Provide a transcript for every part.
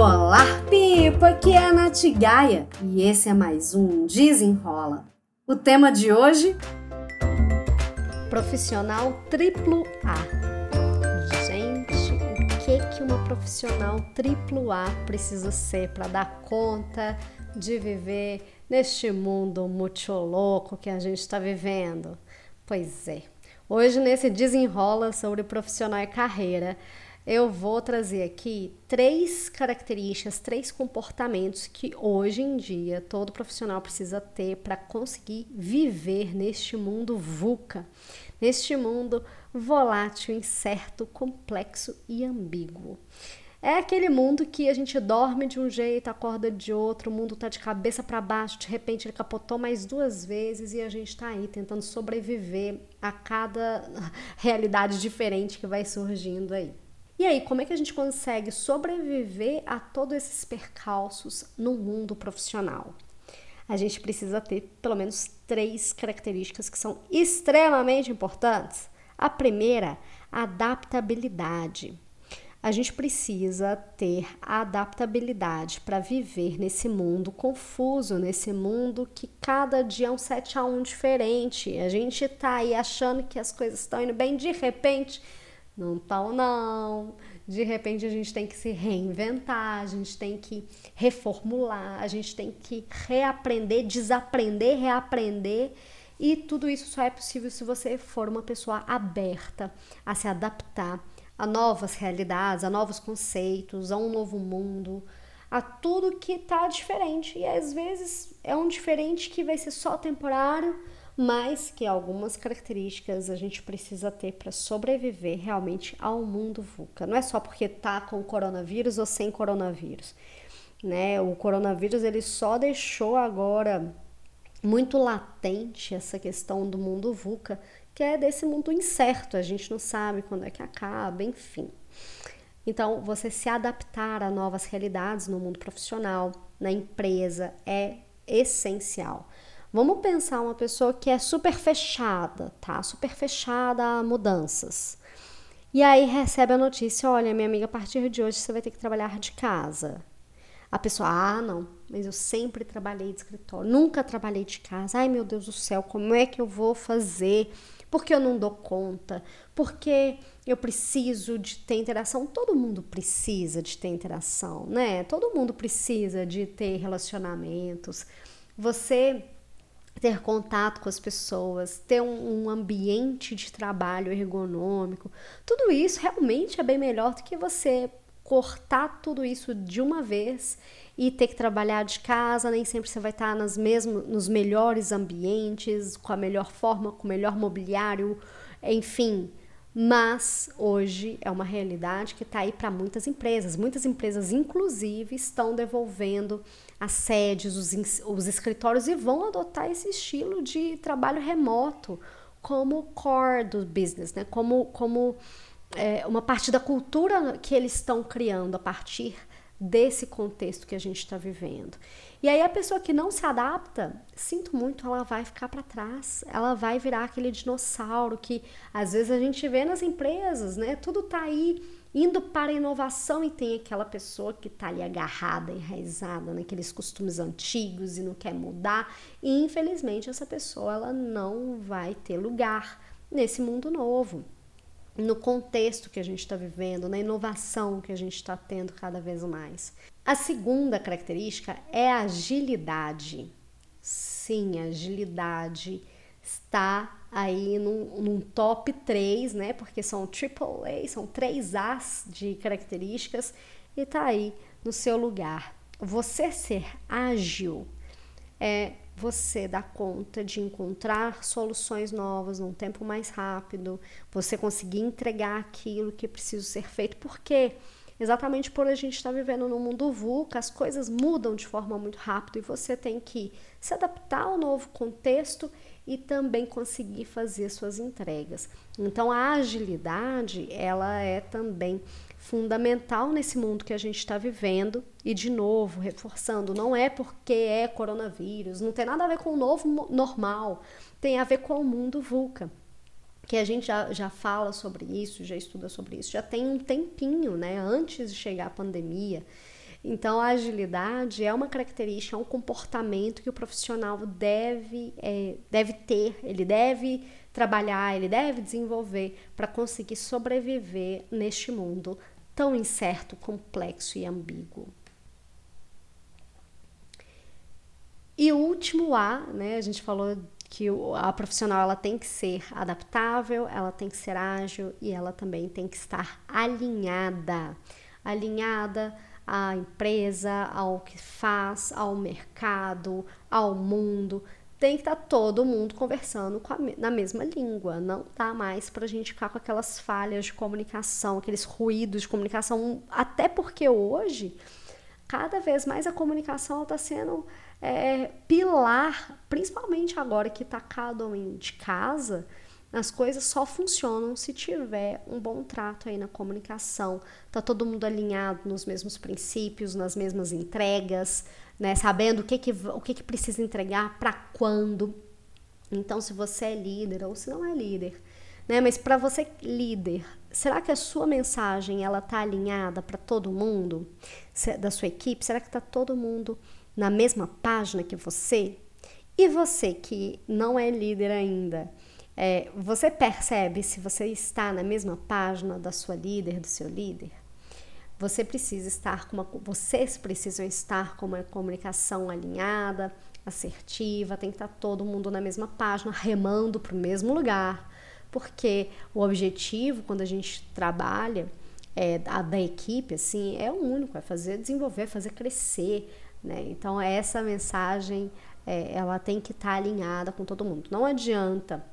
Olá, Pipa! Aqui é a Nath Gaia e esse é mais um Desenrola. O tema de hoje: Profissional triplo A. Gente, o que, que uma profissional triplo A precisa ser para dar conta de viver neste mundo muito louco que a gente está vivendo? Pois é, hoje nesse Desenrola sobre profissional e carreira eu vou trazer aqui três características, três comportamentos que hoje em dia todo profissional precisa ter para conseguir viver neste mundo VUCA, neste mundo volátil, incerto, complexo e ambíguo. É aquele mundo que a gente dorme de um jeito, acorda de outro, o mundo tá de cabeça para baixo, de repente ele capotou mais duas vezes e a gente está aí tentando sobreviver a cada realidade diferente que vai surgindo aí. E aí, como é que a gente consegue sobreviver a todos esses percalços no mundo profissional? A gente precisa ter pelo menos três características que são extremamente importantes. A primeira, adaptabilidade. A gente precisa ter adaptabilidade para viver nesse mundo confuso, nesse mundo que cada dia é um 7 a 1 diferente. A gente tá aí achando que as coisas estão indo bem, de repente não estão, não. De repente a gente tem que se reinventar, a gente tem que reformular, a gente tem que reaprender, desaprender, reaprender. E tudo isso só é possível se você for uma pessoa aberta a se adaptar a novas realidades, a novos conceitos, a um novo mundo, a tudo que está diferente. E às vezes é um diferente que vai ser só temporário mas que algumas características a gente precisa ter para sobreviver realmente ao mundo VUCA. Não é só porque tá com coronavírus ou sem coronavírus, né? O coronavírus ele só deixou agora muito latente essa questão do mundo VUCA, que é desse mundo incerto, a gente não sabe quando é que acaba, enfim. Então, você se adaptar a novas realidades no mundo profissional, na empresa, é essencial. Vamos pensar uma pessoa que é super fechada, tá? Super fechada a mudanças. E aí recebe a notícia: olha, minha amiga, a partir de hoje você vai ter que trabalhar de casa. A pessoa, ah, não, mas eu sempre trabalhei de escritório, nunca trabalhei de casa. Ai, meu Deus do céu, como é que eu vou fazer? Porque eu não dou conta, porque eu preciso de ter interação. Todo mundo precisa de ter interação, né? Todo mundo precisa de ter relacionamentos. Você ter contato com as pessoas, ter um, um, ambiente de trabalho ergonômico, tudo isso realmente é bem melhor do que você cortar tudo isso de uma vez e ter que trabalhar de casa, nem sempre você vai estar nas mesmo, nos melhores ambientes, com a melhor forma, com o melhor mobiliário, enfim, mas hoje é uma realidade que está aí para muitas empresas. Muitas empresas, inclusive, estão devolvendo as sedes, os, os escritórios e vão adotar esse estilo de trabalho remoto como core do business, né? como, como é, uma parte da cultura que eles estão criando a partir desse contexto que a gente está vivendo. E aí a pessoa que não se adapta, sinto muito, ela vai ficar para trás, ela vai virar aquele dinossauro que às vezes a gente vê nas empresas, né? Tudo tá aí indo para a inovação e tem aquela pessoa que tá ali agarrada, enraizada naqueles costumes antigos e não quer mudar. E infelizmente essa pessoa ela não vai ter lugar nesse mundo novo no contexto que a gente está vivendo, na inovação que a gente está tendo cada vez mais. A segunda característica é a agilidade. Sim, a agilidade está aí num, num, top 3, né? Porque são AAA, são três As de características e está aí no seu lugar. Você ser ágil é você dá conta de encontrar soluções novas num tempo mais rápido, você conseguir entregar aquilo que precisa ser feito, porque exatamente por a gente estar vivendo no mundo VUCA, as coisas mudam de forma muito rápida e você tem que se adaptar ao novo contexto e também conseguir fazer suas entregas. Então a agilidade, ela é também fundamental nesse mundo que a gente está vivendo. E, de novo, reforçando, não é porque é coronavírus, não tem nada a ver com o novo normal, tem a ver com o mundo VUCA. Que a gente já, já fala sobre isso, já estuda sobre isso, já tem um tempinho, né? Antes de chegar a pandemia. Então, a agilidade é uma característica, é um comportamento que o profissional deve, é, deve ter, ele deve trabalhar, ele deve desenvolver para conseguir sobreviver neste mundo tão incerto, complexo e ambíguo. E o último A, né? A gente falou que a profissional ela tem que ser adaptável, ela tem que ser ágil e ela também tem que estar alinhada. Alinhada à empresa, ao que faz, ao mercado, ao mundo. Tem que estar todo mundo conversando a, na mesma língua. Não dá mais para a gente ficar com aquelas falhas de comunicação, aqueles ruídos de comunicação. Até porque hoje, cada vez mais a comunicação está sendo é, pilar, principalmente agora que está cada um de casa, as coisas só funcionam se tiver um bom trato aí na comunicação. Tá todo mundo alinhado nos mesmos princípios, nas mesmas entregas, né? Sabendo o que que, o que, que precisa entregar, para quando. Então, se você é líder ou se não é líder, né? Mas para você líder, será que a sua mensagem ela tá alinhada para todo mundo da sua equipe? Será que tá todo mundo na mesma página que você? E você que não é líder ainda, é, você percebe se você está na mesma página da sua líder, do seu líder? Você precisa estar com uma, vocês precisam estar com uma comunicação alinhada, assertiva, tem que estar todo mundo na mesma página, remando para o mesmo lugar, porque o objetivo quando a gente trabalha é, a, da equipe assim é o único, é fazer desenvolver, fazer crescer, né? Então, essa mensagem é, ela tem que estar alinhada com todo mundo. Não adianta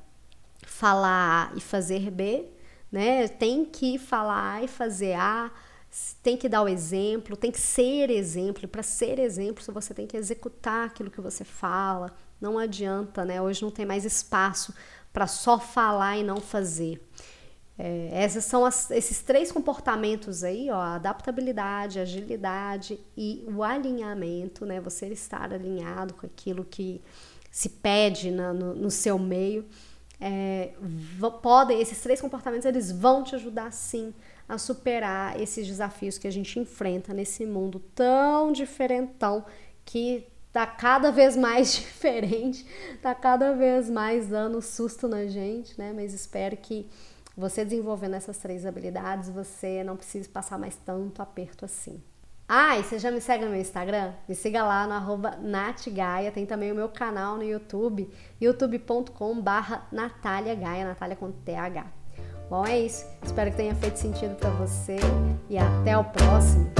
falar A e fazer B, né? Tem que falar A e fazer A, tem que dar o exemplo, tem que ser exemplo. Para ser exemplo, você tem que executar aquilo que você fala. Não adianta, né? Hoje não tem mais espaço para só falar e não fazer. É, esses são as, esses três comportamentos aí, ó, adaptabilidade, agilidade e o alinhamento, né? Você estar alinhado com aquilo que se pede na, no, no, seu meio. É, podem, esses três comportamentos, eles vão te ajudar sim a superar esses desafios que a gente enfrenta nesse mundo tão diferentão que tá cada vez mais diferente, tá cada vez mais dando susto na gente, né? Mas espero que você desenvolvendo essas três habilidades, você não precisa passar mais tanto aperto assim. Ah, e você já me segue no meu Instagram? Me siga lá no arroba natgaia. Tem também o meu canal no YouTube, youtube.com barra Natália Gaia, Natália com TH. Bom, é isso. Espero que tenha feito sentido para você e até o próximo.